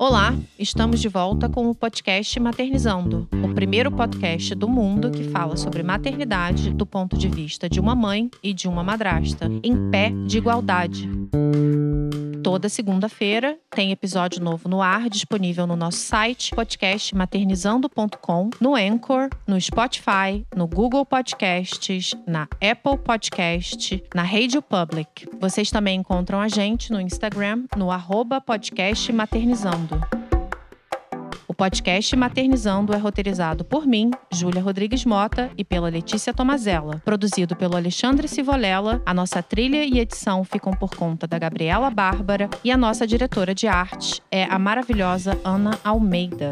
Olá, estamos de volta com o podcast Maternizando, o primeiro podcast do mundo que fala sobre maternidade do ponto de vista de uma mãe e de uma madrasta, em pé de igualdade. Toda segunda-feira tem episódio novo no ar, disponível no nosso site podcastmaternizando.com, no Anchor, no Spotify, no Google Podcasts, na Apple Podcast, na Radio Public. Vocês também encontram a gente no Instagram, no arroba podcastmaternizando. O podcast Maternizando é roteirizado por mim, Júlia Rodrigues Mota, e pela Letícia Tomazella. Produzido pelo Alexandre Sivolela, a nossa trilha e edição ficam por conta da Gabriela Bárbara e a nossa diretora de arte é a maravilhosa Ana Almeida.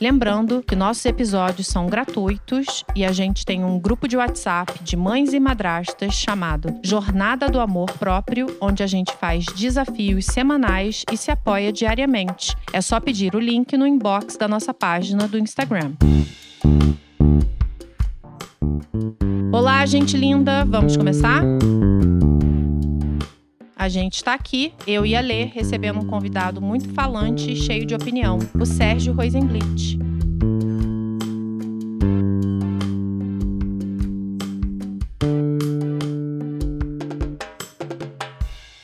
Lembrando que nossos episódios são gratuitos e a gente tem um grupo de WhatsApp de mães e madrastas chamado Jornada do Amor Próprio, onde a gente faz desafios semanais e se apoia diariamente. É só pedir o link no inbox da nossa página do Instagram. Olá, gente linda! Vamos começar? A gente está aqui, eu e a Lê, recebendo um convidado muito falante e cheio de opinião, o Sérgio Rosenblit.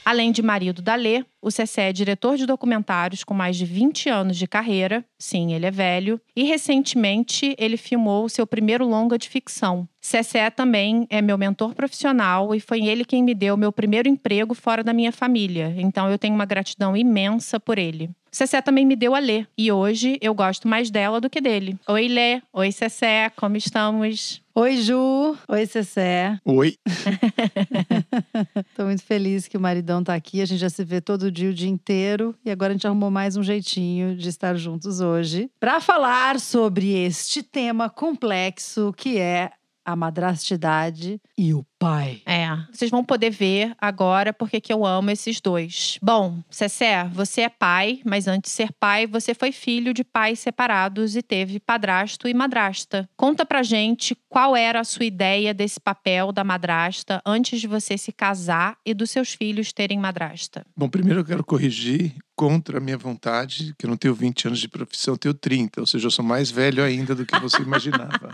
Além de marido da Lê, o Cessé é diretor de documentários com mais de 20 anos de carreira. Sim, ele é velho. E recentemente ele filmou seu primeiro longa de ficção. Cessé também é meu mentor profissional e foi ele quem me deu meu primeiro emprego fora da minha família. Então eu tenho uma gratidão imensa por ele. Cessé também me deu a Lê e hoje eu gosto mais dela do que dele. Oi, Lê. Oi, Cessé. Como estamos? Oi, Ju. Oi, Cessé. Oi. Tô muito feliz que o maridão tá aqui. A gente já se vê todo dia, o dia inteiro. E agora a gente arrumou mais um jeitinho de estar juntos hoje para falar sobre este tema complexo que é a madrastidade e o pai. É, vocês vão poder ver agora porque que eu amo esses dois. Bom, Cessé, você é pai, mas antes de ser pai, você foi filho de pais separados e teve padrasto e madrasta. Conta pra gente qual era a sua ideia desse papel da madrasta antes de você se casar e dos seus filhos terem madrasta. Bom, primeiro eu quero corrigir contra a minha vontade, que eu não tenho 20 anos de profissão, eu tenho 30, ou seja, eu sou mais velho ainda do que você imaginava.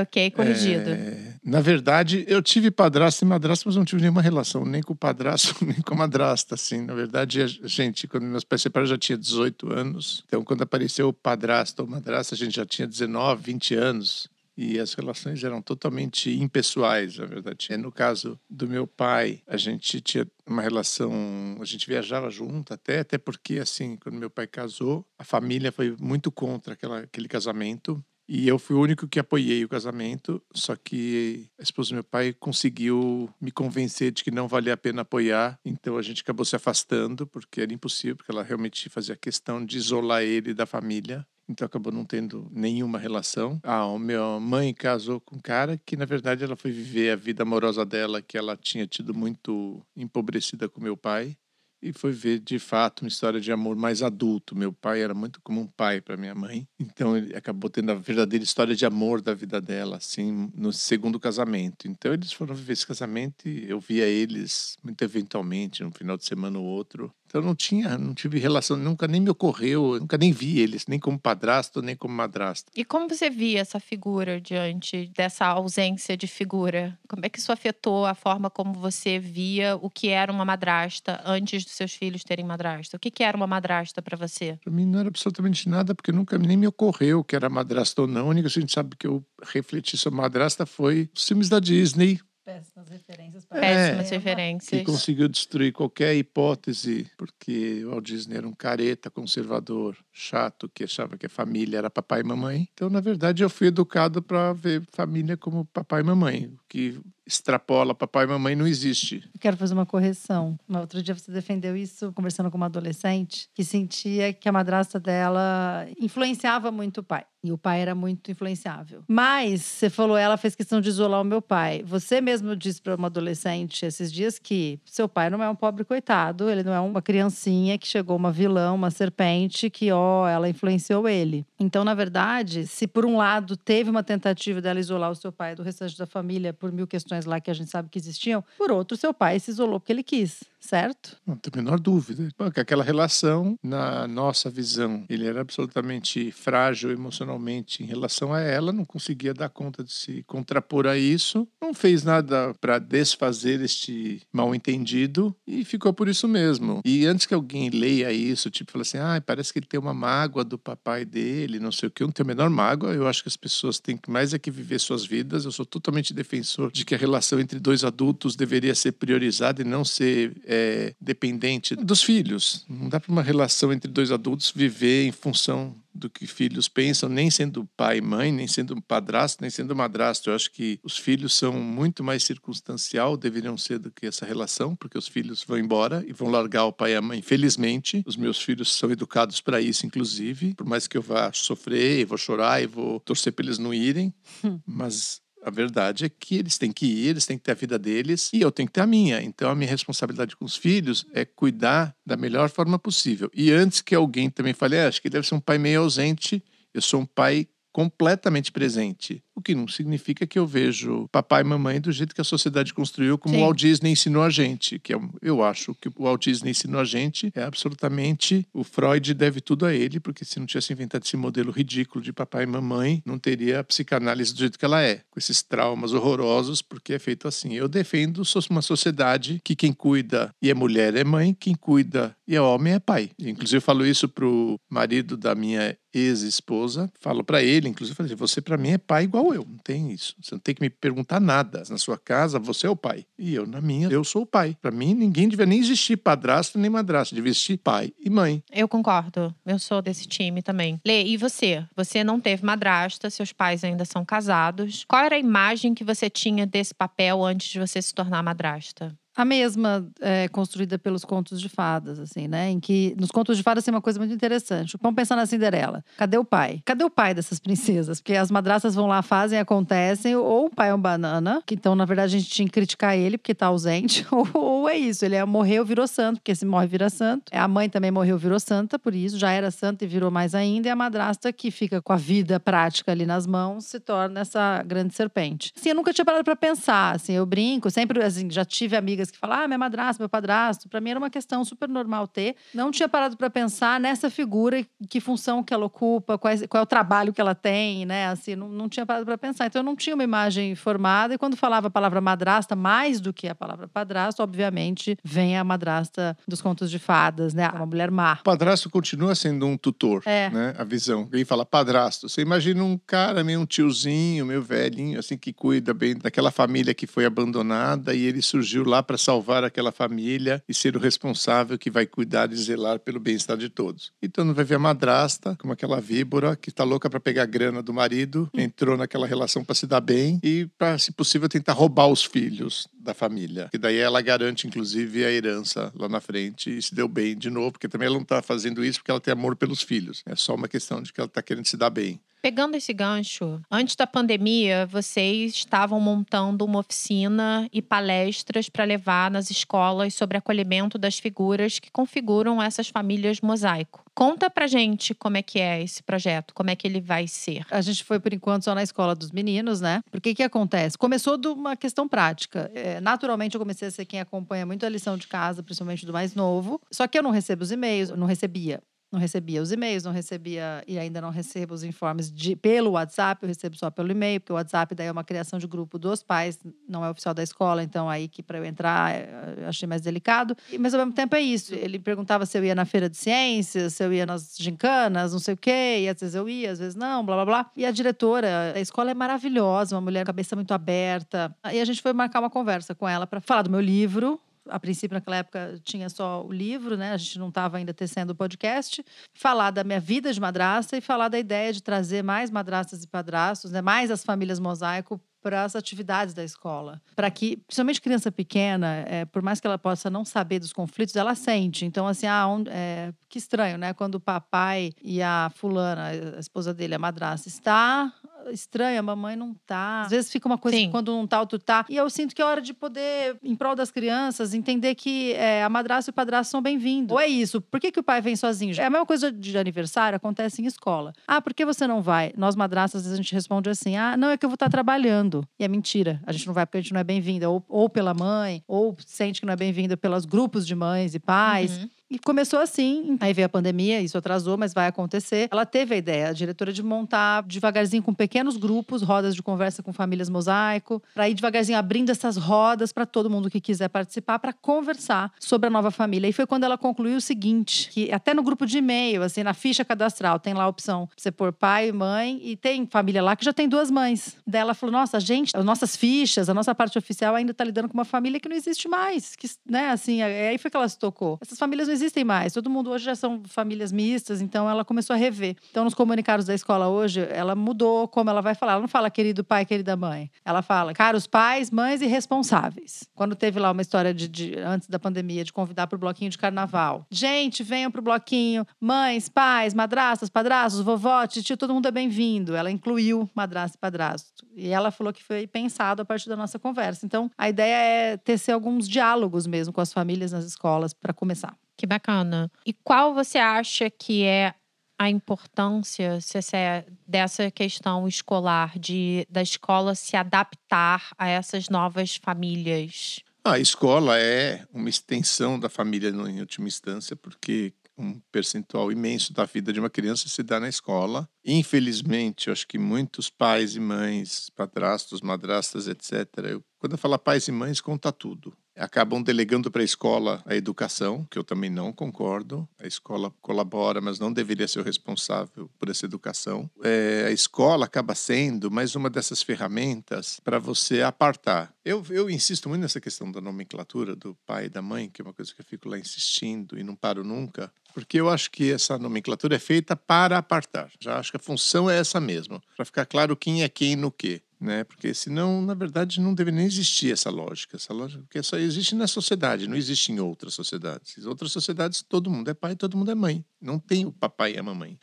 Ok, corrigido. É, na verdade, eu tive padrasto e madrasta, mas não tive nenhuma relação, nem com o padrasto, nem com a madrasta, assim. Na verdade, a gente, quando meus pais separaram, já tinha 18 anos. Então, quando apareceu o padrasto ou madrasta, a gente já tinha 19, 20 anos. E as relações eram totalmente impessoais, na verdade. No caso do meu pai, a gente tinha uma relação, a gente viajava junto até, até porque, assim, quando meu pai casou, a família foi muito contra aquela, aquele casamento. E eu fui o único que apoiei o casamento, só que a esposa do meu pai conseguiu me convencer de que não valia a pena apoiar, então a gente acabou se afastando, porque era impossível, porque ela realmente fazia questão de isolar ele da família. Então acabou não tendo nenhuma relação. Ah, a minha mãe casou com um cara que na verdade ela foi viver a vida amorosa dela que ela tinha tido muito empobrecida com meu pai e foi ver de fato uma história de amor mais adulto. Meu pai era muito como um pai para minha mãe, então ele acabou tendo a verdadeira história de amor da vida dela, assim, no segundo casamento. Então eles foram viver esse casamento e eu via eles muito eventualmente, um final de semana ou outro. Então não tinha, não tive relação, nunca nem me ocorreu, nunca nem vi eles, nem como padrasto, nem como madrasta. E como você via essa figura diante dessa ausência de figura? Como é que isso afetou a forma como você via o que era uma madrasta antes dos seus filhos terem madrasta? O que, que era uma madrasta para você? Para mim não era absolutamente nada, porque nunca nem me ocorreu que era madrasta ou não. A única que a gente sabe que eu refleti sobre madrasta foi os filmes da Disney, Péssimas referências. Para Péssimas é, referências. Que conseguiu destruir qualquer hipótese, porque o Walt Disney era um careta conservador, chato, que achava que a família era papai e mamãe. Então, na verdade, eu fui educado para ver família como papai e mamãe, que extrapola papai e mamãe não existe. Eu quero fazer uma correção. Outro dia você defendeu isso conversando com uma adolescente que sentia que a madrasta dela influenciava muito o pai. E o pai era muito influenciável. Mas você falou, ela fez questão de isolar o meu pai. Você mesmo disse para uma adolescente esses dias que seu pai não é um pobre coitado, ele não é uma criancinha que chegou uma vilã, uma serpente que, ó, ela influenciou ele. Então, na verdade, se por um lado teve uma tentativa dela isolar o seu pai do restante da família por mil questões lá que a gente sabe que existiam. Por outro, seu pai se isolou porque ele quis, certo? Não tem a menor dúvida. Aquela relação, na nossa visão, ele era absolutamente frágil emocionalmente em relação a ela, não conseguia dar conta de se contrapor a isso, não fez nada para desfazer este mal-entendido e ficou por isso mesmo. E antes que alguém leia isso, tipo, fala assim, ah, parece que ele tem uma mágoa do papai dele, não sei o que, eu não tenho a menor mágoa, eu acho que as pessoas têm mais é que viver suas vidas, eu sou totalmente defensor de que a relação entre dois adultos deveria ser priorizada e não ser é, dependente dos filhos. Não dá para uma relação entre dois adultos viver em função do que filhos pensam, nem sendo pai e mãe, nem sendo padrasto, nem sendo madrasto. Eu acho que os filhos são muito mais circunstancial, deveriam ser do que essa relação, porque os filhos vão embora e vão largar o pai e a mãe. Felizmente, os meus filhos são educados para isso, inclusive, por mais que eu vá sofrer, vou chorar e vou torcer para eles não irem, hum. mas a verdade é que eles têm que ir, eles têm que ter a vida deles e eu tenho que ter a minha. Então a minha responsabilidade com os filhos é cuidar da melhor forma possível. E antes que alguém também fale, é, acho que deve ser um pai meio ausente, eu sou um pai completamente presente. O que não significa que eu vejo papai e mamãe do jeito que a sociedade construiu, como Sim. o Walt Disney ensinou a gente. Que é, eu acho que o Walt Disney ensinou a gente é absolutamente. O Freud deve tudo a ele, porque se não tivesse inventado esse modelo ridículo de papai e mamãe, não teria a psicanálise do jeito que ela é, com esses traumas horrorosos, porque é feito assim. Eu defendo uma sociedade que quem cuida e é mulher é mãe, quem cuida e é homem é pai. Inclusive, eu falo isso pro marido da minha ex-esposa, falo para ele, inclusive, falei, você para mim é pai igual eu, não tem isso. Você não tem que me perguntar nada. Na sua casa, você é o pai. E eu, na minha, eu sou o pai. Para mim, ninguém devia nem existir padrasto nem madrasto, devia existir pai e mãe. Eu concordo. Eu sou desse time também. Lê, e você? Você não teve madrasta, seus pais ainda são casados. Qual era a imagem que você tinha desse papel antes de você se tornar madrasta? A mesma é, construída pelos contos de fadas, assim, né? Em que nos contos de fadas tem uma coisa muito interessante. Vamos pensar na Cinderela. Cadê o pai? Cadê o pai dessas princesas? Porque as madraças vão lá, fazem, acontecem, ou o pai é um banana, que então, na verdade, a gente tinha que criticar ele porque tá ausente, ou, ou é isso, ele é, morreu, virou santo, porque se morre, vira santo. A mãe também morreu, virou santa, por isso, já era santa e virou mais ainda, e a madrasta que fica com a vida prática ali nas mãos se torna essa grande serpente. Assim, eu nunca tinha parado para pensar, assim, eu brinco, sempre, assim, já tive amigas amigas que falam, ah, minha madrasta, meu padrasto. Para mim era uma questão super normal ter. Não tinha parado para pensar nessa figura, que função que ela ocupa, qual é, qual é o trabalho que ela tem, né? Assim, não, não tinha parado para pensar. Então eu não tinha uma imagem formada. E quando falava a palavra madrasta, mais do que a palavra padrasto, obviamente vem a madrasta dos contos de fadas, né? Uma mulher má. O padrasto continua sendo um tutor, é. né? A visão. Alguém fala padrasto. Você imagina um cara meio um tiozinho, meio velhinho, assim, que cuida bem daquela família que foi abandonada e ele surgiu lá para para salvar aquela família e ser o responsável que vai cuidar e zelar pelo bem-estar de todos. Então não vai ver a madrasta, como aquela víbora que está louca para pegar a grana do marido, entrou naquela relação para se dar bem e para, se possível, tentar roubar os filhos da família. Que daí ela garante, inclusive, a herança lá na frente e se deu bem de novo, porque também ela não está fazendo isso porque ela tem amor pelos filhos. É só uma questão de que ela está querendo se dar bem. Pegando esse gancho, antes da pandemia, vocês estavam montando uma oficina e palestras para levar nas escolas sobre acolhimento das figuras que configuram essas famílias mosaico. Conta pra gente como é que é esse projeto, como é que ele vai ser. A gente foi, por enquanto, só na escola dos meninos, né? Porque o que acontece? Começou de uma questão prática. É, naturalmente, eu comecei a ser quem acompanha muito a lição de casa, principalmente do mais novo. Só que eu não recebo os e-mails, não recebia não recebia os e-mails, não recebia e ainda não recebo os informes de, pelo WhatsApp, eu recebo só pelo e-mail, porque o WhatsApp daí é uma criação de grupo dos pais, não é oficial da escola, então aí que para eu entrar eh, eu achei mais delicado. Mas ao mesmo tempo é isso. Ele perguntava se eu ia na feira de ciências, se eu ia nas gincanas, não sei o quê, e às vezes eu ia, às vezes não, blá blá blá. E a diretora da escola é maravilhosa, uma mulher a cabeça muito aberta. E a gente foi marcar uma conversa com ela para falar do meu livro, a princípio, naquela época, tinha só o livro, né? A gente não estava ainda tecendo o podcast. Falar da minha vida de madrasta e falar da ideia de trazer mais madrastas e padrastos, né? Mais as famílias mosaico para as atividades da escola. Para que, principalmente criança pequena, é, por mais que ela possa não saber dos conflitos, ela sente. Então, assim, ah, um, é, que estranho, né? Quando o papai e a fulana, a esposa dele, a madrasta, está estranho, a mamãe não tá. Às vezes fica uma coisa Sim. que quando um tá, outro tá. E eu sinto que é hora de poder, em prol das crianças, entender que é, a madrasta e o padrasto são bem-vindos. Ou é isso, por que, que o pai vem sozinho? É a mesma coisa de aniversário, acontece em escola. Ah, por que você não vai? Nós, madrastas, às vezes a gente responde assim: ah, não, é que eu vou estar trabalhando. E é mentira. A gente não vai porque a gente não é bem-vinda. Ou, ou pela mãe, ou sente que não é bem-vinda pelos grupos de mães e pais. Uhum. E começou assim. Aí veio a pandemia, isso atrasou, mas vai acontecer. Ela teve a ideia, a diretora, de montar devagarzinho com pequenos grupos, rodas de conversa com famílias mosaico, para ir devagarzinho abrindo essas rodas para todo mundo que quiser participar, para conversar sobre a nova família. E foi quando ela concluiu o seguinte: que até no grupo de e-mail, assim, na ficha cadastral, tem lá a opção pra você pôr pai e mãe, e tem família lá que já tem duas mães. Daí ela falou: nossa, gente, as nossas fichas, a nossa parte oficial ainda tá lidando com uma família que não existe mais. Que, né, assim, aí foi que ela se tocou. Essas famílias não existem mais. Todo mundo hoje já são famílias mistas, então ela começou a rever. Então, nos comunicados da escola hoje, ela mudou como ela vai falar. Ela não fala querido pai, querida mãe. Ela fala caros pais, mães e responsáveis. Quando teve lá uma história de, de- antes da pandemia de convidar para o bloquinho de carnaval. Gente, venham para o bloquinho. Mães, pais, madrastas, padrastos, vovó, tio, todo mundo é bem-vindo. Ela incluiu madrasta e padrasto. E ela falou que foi pensado a partir da nossa conversa. Então, a ideia é tecer alguns diálogos mesmo com as famílias nas escolas para começar. Que bacana. E qual você acha que é a importância Cessé, dessa questão escolar, de da escola se adaptar a essas novas famílias? A escola é uma extensão da família em última instância, porque um percentual imenso da vida de uma criança se dá na escola. Infelizmente, eu acho que muitos pais e mães, padrastos, madrastas, etc. Eu, quando eu falo pais e mães, conta tudo. Acabam delegando para a escola a educação, que eu também não concordo. A escola colabora, mas não deveria ser o responsável por essa educação. É, a escola acaba sendo mais uma dessas ferramentas para você apartar. Eu, eu insisto muito nessa questão da nomenclatura do pai e da mãe, que é uma coisa que eu fico lá insistindo e não paro nunca, porque eu acho que essa nomenclatura é feita para apartar. Já acho que a função é essa mesmo, para ficar claro quem é quem no quê. Né? Porque senão, na verdade, não deveria nem existir essa lógica. Essa lógica porque só existe na sociedade, não existe em outras sociedades. Em outras sociedades, todo mundo é pai, todo mundo é mãe. Não tem o papai e a mamãe.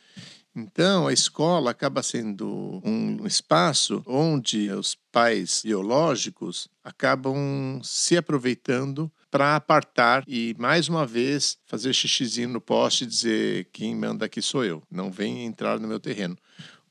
Então, a escola acaba sendo um espaço onde os pais biológicos acabam se aproveitando para apartar e, mais uma vez, fazer xixizinho no poste e dizer quem manda aqui sou eu, não vem entrar no meu terreno.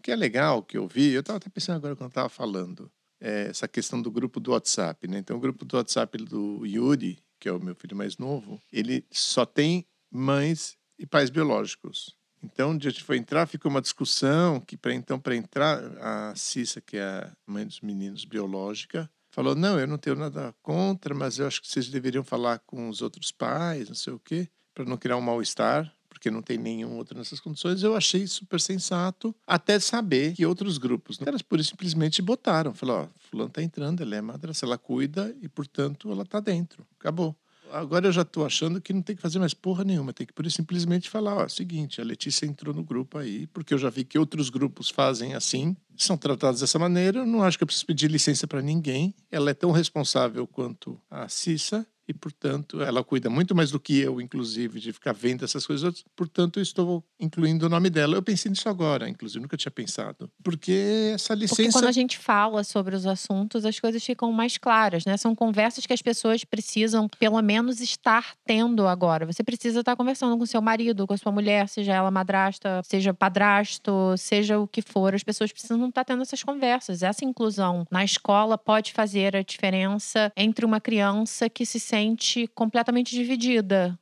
Que é legal que eu vi, eu estava até pensando agora quando estava falando, é essa questão do grupo do WhatsApp. Né? Então, o grupo do WhatsApp do Yuri, que é o meu filho mais novo, ele só tem mães e pais biológicos. Então, onde a gente foi entrar, ficou uma discussão que, para então, para entrar, a Cissa, que é a mãe dos meninos biológica, falou: Não, eu não tenho nada contra, mas eu acho que vocês deveriam falar com os outros pais, não sei o quê, para não criar um mal-estar, porque não tem nenhum outro nessas condições. Eu achei super sensato, até saber que outros grupos, elas por simplesmente botaram: Falaram, ó, Fulano está entrando, ela é madraça, ela cuida e, portanto, ela está dentro. Acabou. Agora eu já estou achando que não tem que fazer mais porra nenhuma, tem que por simplesmente falar, ó, seguinte, a Letícia entrou no grupo aí, porque eu já vi que outros grupos fazem assim, são tratados dessa maneira, eu não acho que eu preciso pedir licença para ninguém. Ela é tão responsável quanto a Cissa e, portanto, ela cuida muito mais do que eu, inclusive, de ficar vendo essas coisas. Portanto, eu estou incluindo o nome dela. Eu pensei nisso agora, inclusive, nunca tinha pensado. Porque essa Porque licença quando a gente fala sobre os assuntos, as coisas ficam mais claras, né? São conversas que as pessoas precisam, pelo menos, estar tendo agora. Você precisa estar conversando com seu marido, com a sua mulher, seja ela madrasta, seja padrasto, seja o que for. As pessoas precisam estar tendo essas conversas. Essa inclusão na escola pode fazer a diferença entre uma criança que se sente completamente dividida.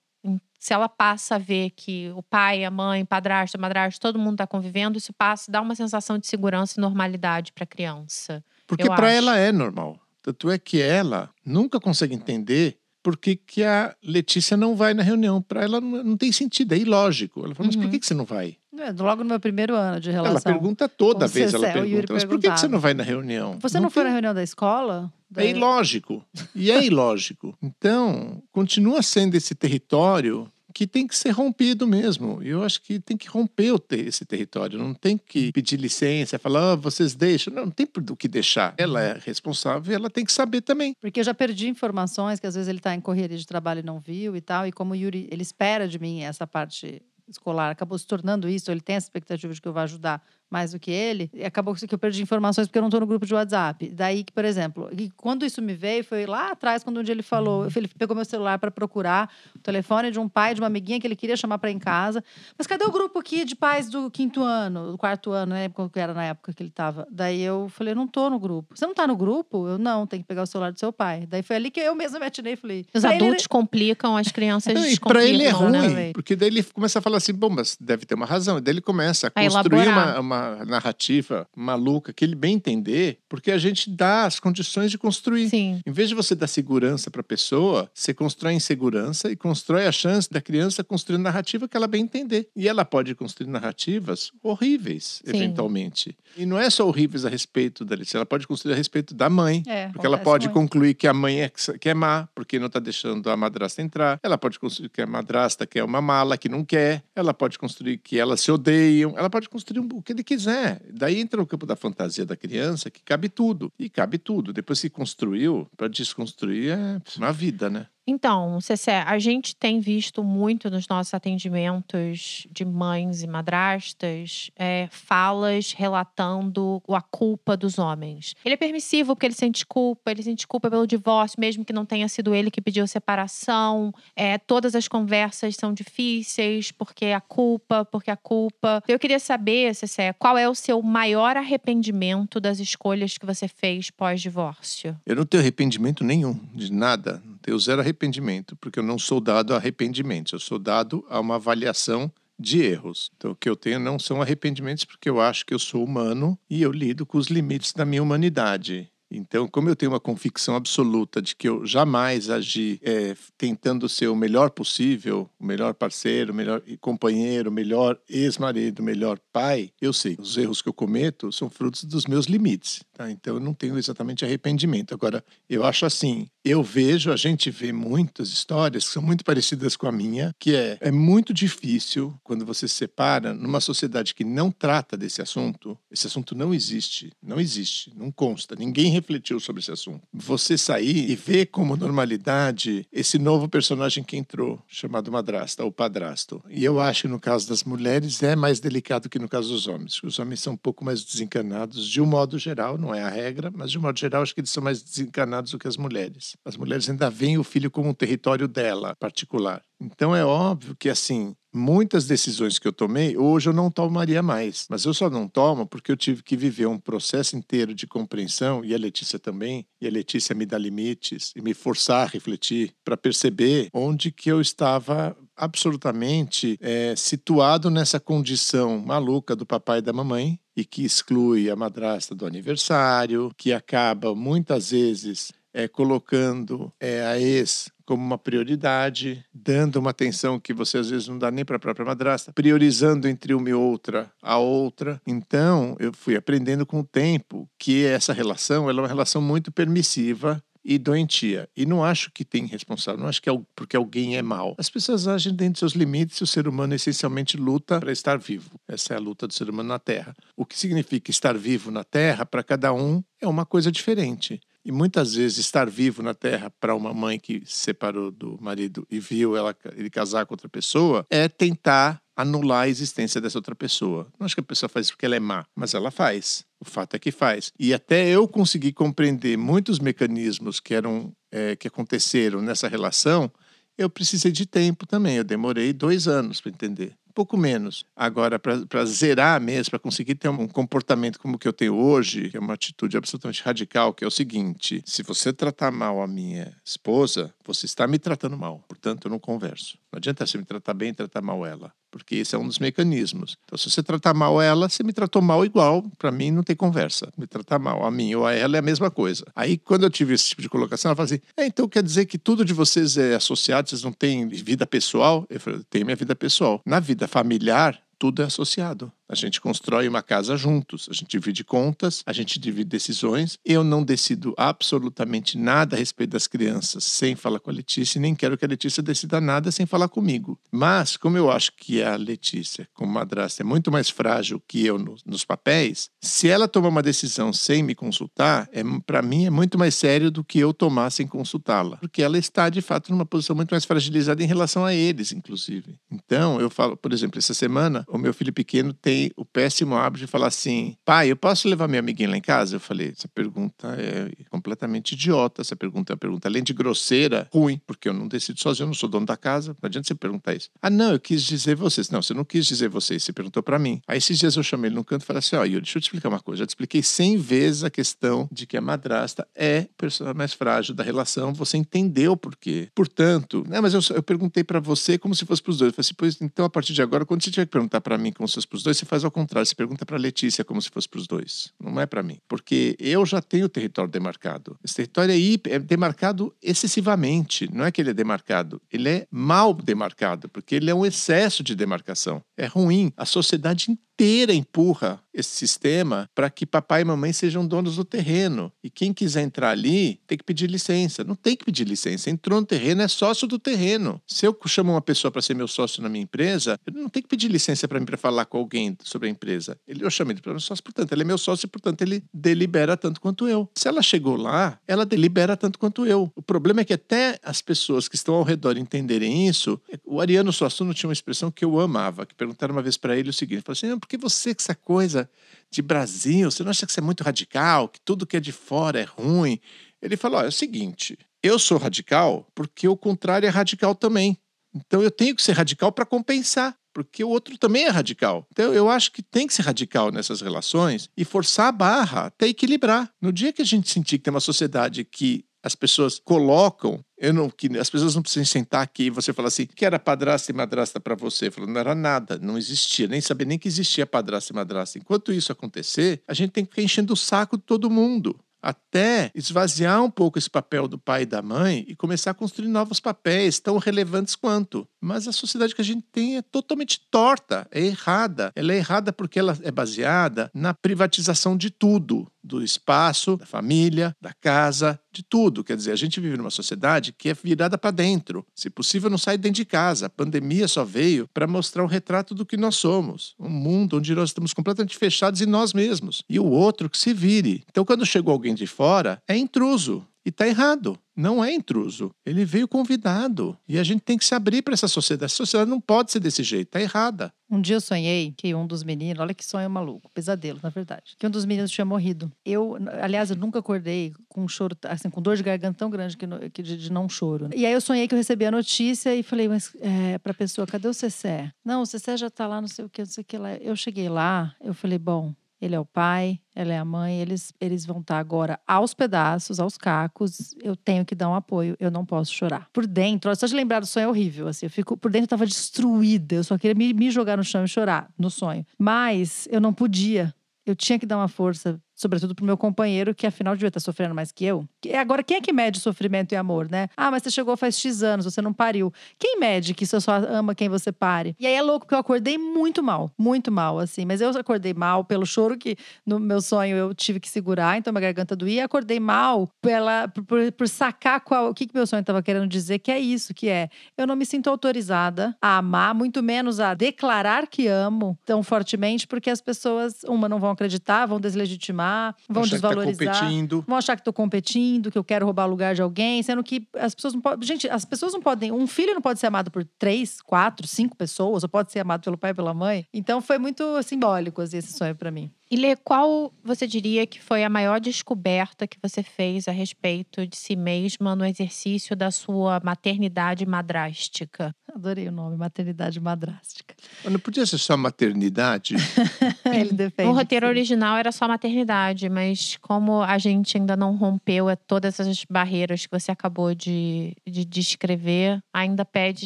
Se ela passa a ver que o pai, a mãe, padrasto, a madrasta, todo mundo está convivendo, isso passa, dá uma sensação de segurança e normalidade para a criança. Porque para ela é normal. Tanto é que ela nunca consegue entender por que, que a Letícia não vai na reunião. Para ela não, não tem sentido, é ilógico. Ela fala, mas por Uhum. que, que você não vai? É, Logo no meu primeiro ano de relação. Ela pergunta toda vez, ela pergunta, mas por que, que você não vai na reunião? Você não, foi tem- na reunião da escola? Da- É ilógico. E é ilógico. Então, continua sendo esse território que tem que ser rompido mesmo. E eu acho que tem que romper esse território. Não tem que pedir licença, falar, "Ah, vocês deixam. Não, não tem do que deixar. Ela é responsável e ela tem que saber também. Porque eu já perdi informações que às vezes ele está em correria de trabalho e não viu e tal. E como o Yuri, ele espera de mim essa parte escolar, acabou se tornando isso, ele tem essa expectativa de que eu vá ajudar mais do que ele, e acabou que eu perdi informações porque eu não tô no grupo de WhatsApp. Daí que, por exemplo, e quando isso me veio, foi lá atrás, quando um dia ele falou, ele pegou meu celular para procurar o telefone de um pai, de uma amiguinha que ele queria chamar para em casa. Mas cadê o grupo aqui de pais do quinto ano, do quarto ano, né? Como era na época que ele tava. Daí eu falei, não tô no grupo. Você não tá no grupo? Eu não, tem que pegar o celular do seu pai. Daí foi ali que eu mesma me atinei e falei. Os adultos ele... complicam, as crianças não, pra ele é ruim, né? porque daí ele começa a falar assim, bom, mas deve ter uma razão. E daí ele começa a, a construir uma, uma, narrativa maluca que ele bem entender, porque a gente dá as condições de construir. Sim. Em vez de você dar segurança para a pessoa, você constrói insegurança e constrói a chance da criança construir narrativa que ela bem entender. E ela pode construir narrativas horríveis, Sim. eventualmente. E não é só horríveis a respeito da Alicia, ela pode construir a respeito da mãe. É, porque ela pode muito. concluir que a mãe é, que é má, porque não está deixando a madrasta entrar. Ela pode construir que a madrasta quer uma mala que não quer. Ela pode construir que elas se odeiam. Ela pode construir o que ele quiser. Daí entra no campo da fantasia da criança, que cabe tudo. E cabe tudo. Depois se construiu, para desconstruir é uma vida, né? Então, Cessé, a gente tem visto muito nos nossos atendimentos de mães e madrastas é, falas relatando a culpa dos homens. Ele é permissivo porque ele sente culpa, ele sente culpa pelo divórcio, mesmo que não tenha sido ele que pediu separação. É, todas as conversas são difíceis porque a culpa, porque a culpa. Eu queria saber, Cessé, qual é o seu maior arrependimento das escolhas que você fez pós-divórcio? Eu não tenho arrependimento nenhum de nada. Tenho zero arrependimento, porque eu não sou dado a arrependimentos, eu sou dado a uma avaliação de erros. Então, o que eu tenho não são arrependimentos, porque eu acho que eu sou humano e eu lido com os limites da minha humanidade. Então, como eu tenho uma convicção absoluta de que eu jamais agi é, tentando ser o melhor possível, o melhor parceiro, o melhor companheiro, o melhor ex-marido, o melhor pai, eu sei os erros que eu cometo são frutos dos meus limites. Tá? Então, eu não tenho exatamente arrependimento. Agora, eu acho assim: eu vejo, a gente vê muitas histórias que são muito parecidas com a minha, que é, é muito difícil quando você se separa numa sociedade que não trata desse assunto. Esse assunto não existe, não existe, não consta, ninguém refletiu sobre esse assunto. Você sair e ver como normalidade esse novo personagem que entrou, chamado madrasta ou padrasto. E eu acho que no caso das mulheres é mais delicado que no caso dos homens. Os homens são um pouco mais desencanados, de um modo geral, não é a regra, mas de um modo geral acho que eles são mais desencanados do que as mulheres. As mulheres ainda veem o filho como um território dela particular. Então é óbvio que assim, muitas decisões que eu tomei, hoje eu não tomaria mais. Mas eu só não tomo porque eu tive que viver um processo inteiro de compreensão, e a Letícia também, e a Letícia me dá limites e me forçar a refletir para perceber onde que eu estava absolutamente é, situado nessa condição maluca do papai e da mamãe e que exclui a madrasta do aniversário, que acaba muitas vezes é, colocando é, a ex como uma prioridade, dando uma atenção que você às vezes não dá nem para a própria madrasta, priorizando entre uma e outra a outra. Então, eu fui aprendendo com o tempo que essa relação ela é uma relação muito permissiva e doentia. E não acho que tem responsável, não acho que é porque alguém é mal. As pessoas agem dentro dos seus limites e o ser humano essencialmente luta para estar vivo. Essa é a luta do ser humano na Terra. O que significa estar vivo na Terra, para cada um, é uma coisa diferente. E muitas vezes estar vivo na Terra para uma mãe que se separou do marido e viu ela, ele casar com outra pessoa é tentar anular a existência dessa outra pessoa. Não acho que a pessoa faz isso porque ela é má, mas ela faz. O fato é que faz. E até eu consegui compreender muitos mecanismos que eram é, que aconteceram nessa relação, eu precisei de tempo também. Eu demorei dois anos para entender um pouco menos. Agora, para zerar mesmo, para conseguir ter um comportamento como o que eu tenho hoje, que é uma atitude absolutamente radical, que é o seguinte: se você tratar mal a minha esposa, você está me tratando mal. Portanto, eu não converso. Não adianta você me tratar bem e tratar mal ela porque esse é um dos mecanismos. Então, se você tratar mal ela, você me tratou mal igual, para mim não tem conversa. Me tratar mal a mim ou a ela é a mesma coisa. Aí, quando eu tive esse tipo de colocação, ela fala assim: é, então quer dizer que tudo de vocês é associado, vocês não têm vida pessoal? Eu falei: tenho minha vida pessoal. Na vida familiar, tudo é associado. A gente constrói uma casa juntos, a gente divide contas, a gente divide decisões. Eu não decido absolutamente nada a respeito das crianças sem falar com a Letícia, nem quero que a Letícia decida nada sem falar comigo. Mas, como eu acho que a Letícia, como madrasta, é muito mais frágil que eu nos, nos papéis, se ela tomar uma decisão sem me consultar, é, para mim é muito mais sério do que eu tomar sem consultá-la. Porque ela está, de fato, numa posição muito mais fragilizada em relação a eles, inclusive. Então, eu falo, por exemplo, essa semana, o meu filho pequeno tem o péssimo hábito de falar assim: pai, eu posso levar minha amiguinha lá em casa? Eu falei: essa pergunta é completamente idiota. Essa pergunta é uma pergunta, além de grosseira, ruim, porque eu não decido sozinho, eu não sou dono da casa. Não adianta você perguntar isso. Ah, não, eu quis dizer vocês. Não, você não quis dizer vocês, você perguntou para mim. Aí esses dias eu chamei ele no canto e falei assim: ó, Yuri, deixa eu te explicar uma coisa. Já te expliquei 100 vezes a questão de que a madrasta é a pessoa mais frágil da relação. Você entendeu por quê. Portanto, né, mas eu, eu perguntei para você como se fosse para os dois. Eu falei assim, pois então a partir de agora, quando você tiver que perguntar para mim como se fosse para os dois, você faz ao contrário. Você pergunta para Letícia como se fosse para os dois. Não é para mim. Porque eu já tenho o território demarcado. Esse território é, hiper, é demarcado excessivamente. Não é que ele é demarcado, ele é mal demarcado, porque ele é um excesso de demarcação. É ruim. A sociedade inteira empurra esse sistema para que papai e mamãe sejam donos do terreno. E quem quiser entrar ali tem que pedir licença. Não tem que pedir licença. Entrou no terreno, é sócio do terreno. Se eu chamo uma pessoa para ser meu sócio na minha empresa, eu não tenho que pedir licença para mim para falar com alguém sobre a empresa. Ele, eu chamo ele para meu sócio, portanto, ele é meu sócio e, portanto, ele delibera tanto quanto eu. Se ela chegou lá, ela delibera tanto quanto eu. O problema é que até as pessoas que estão ao redor entenderem isso, o Ariano Suassuna tinha uma expressão que eu amava, que perguntaram uma vez para ele o seguinte, falou assim, por que você que essa coisa de Brasil, você não acha que você é muito radical, que tudo que é de fora é ruim? Ele falou: é o seguinte, eu sou radical porque o contrário é radical também. Então eu tenho que ser radical para compensar, porque o outro também é radical. Então eu acho que tem que ser radical nessas relações e forçar a barra até equilibrar. No dia que a gente sentir que tem uma sociedade que as pessoas colocam, eu não, que as pessoas não precisam sentar aqui e você falar assim, que era padrasta e madrasta para você? Falando, não era nada, não existia, nem sabia nem que existia padrasta e madrasta. Enquanto isso acontecer, a gente tem que ficar enchendo o saco de todo mundo até esvaziar um pouco esse papel do pai e da mãe e começar a construir novos papéis tão relevantes quanto. Mas a sociedade que a gente tem é totalmente torta, é errada. Ela é errada porque ela é baseada na privatização de tudo, do espaço, da família, da casa, de tudo. Quer dizer, a gente vive numa sociedade que é virada para dentro. Se possível, não sai dentro de casa. A pandemia só veio para mostrar um retrato do que nós somos. Um mundo onde nós estamos completamente fechados em nós mesmos. E o outro que se vire. Então, quando chegou alguém de fora, é intruso. E está errado. Não é intruso. Ele veio convidado. E a gente tem que se abrir para essa sociedade. Essa sociedade não pode ser desse jeito. Está errada. Um dia eu sonhei que um dos meninos, olha que sonho maluco, pesadelo, na verdade, que um dos meninos tinha morrido. Eu, aliás, eu nunca acordei com um choro, assim, com dor de garganta tão grande que, que de, de, não choro. E aí eu sonhei que eu recebi a notícia e falei, mas é, para a pessoa, cadê o Cessé? Não, o Cessé já está lá, não sei o que, não sei o que lá. Eu cheguei lá, eu falei, bom, ele é o pai, ela é a mãe, eles, eles vão estar agora aos pedaços, aos cacos. Eu tenho que dar um apoio, eu não posso chorar. Por dentro, só de lembrar do sonho é horrível, assim. Eu fico, por dentro eu tava destruída, eu só queria me, me jogar no chão e chorar no sonho. Mas eu não podia. Eu tinha que dar uma força sobretudo pro meu companheiro, que afinal devia estar sofrendo mais que eu. Agora, quem é que mede sofrimento e amor, né? Ah, mas você chegou faz X anos, você não pariu. Quem mede que você só ama quem você pare? E aí é louco, porque eu acordei muito mal, muito mal, assim. Mas eu acordei mal pelo choro que no meu sonho eu tive que segurar, então minha garganta doía. Acordei mal pela, por, por sacar qual, o que, que meu sonho estava querendo dizer, que é isso, que é eu não me sinto autorizada a amar, muito menos a declarar que amo tão fortemente, porque as pessoas, uma, não vão acreditar, vão deslegitimar vão achar desvalorizar. Que tá vão achar que estou competindo, que eu quero roubar o lugar de alguém, sendo que as pessoas não podem. Gente, as pessoas não podem. Um filho não pode ser amado por três, quatro, cinco pessoas, ou pode ser amado pelo pai e pela mãe. Então foi muito simbólico assim, esse sonho para mim. E Lê, qual você diria que foi a maior descoberta que você fez a respeito de si mesma no exercício da sua maternidade madrástica? Adorei o nome, maternidade madrástica. Não podia ser só maternidade? Ele defende. O roteiro original era só maternidade, mas como a gente ainda não rompeu é todas as barreiras que você acabou de, de descrever, ainda pede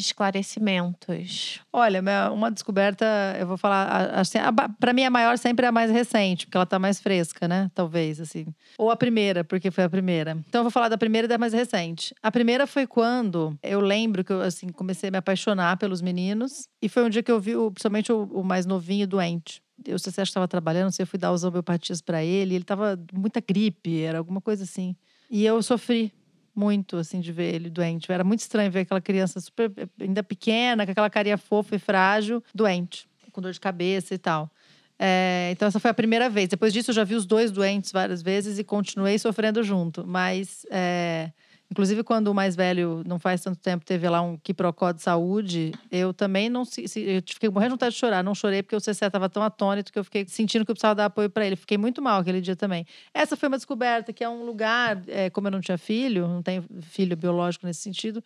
esclarecimentos. Olha, uma descoberta, eu vou falar, assim, para mim a maior sempre é a mais recente, porque ela tá mais fresca, né? Talvez, assim. Ou a primeira, porque foi a primeira. Então eu vou falar da primeira e da mais recente. A primeira foi quando eu lembro que eu, assim, comecei a me apaixonar pelos meninos. E foi um dia que eu vi, principalmente o, o mais novinho doente eu sei se estava trabalhando, se eu fui dar as homeopatias para ele, ele estava muita gripe, era alguma coisa assim. E eu sofri muito, assim, de ver ele doente. Era muito estranho ver aquela criança super, ainda pequena, com aquela carinha fofa e frágil, doente, com dor de cabeça e tal. É, então, essa foi a primeira vez. Depois disso, eu já vi os dois doentes várias vezes e continuei sofrendo junto. Mas é, Inclusive, quando o mais velho, não faz tanto tempo, teve lá um quiprocó de saúde, eu também não se, eu fiquei morrendo de vontade de chorar. Não chorei porque o CC estava tão atônito que eu fiquei sentindo que eu precisava dar apoio para ele. Fiquei muito mal aquele dia também. Essa foi uma descoberta, que é um lugar, é, como eu não tinha filho, não tenho filho biológico nesse sentido,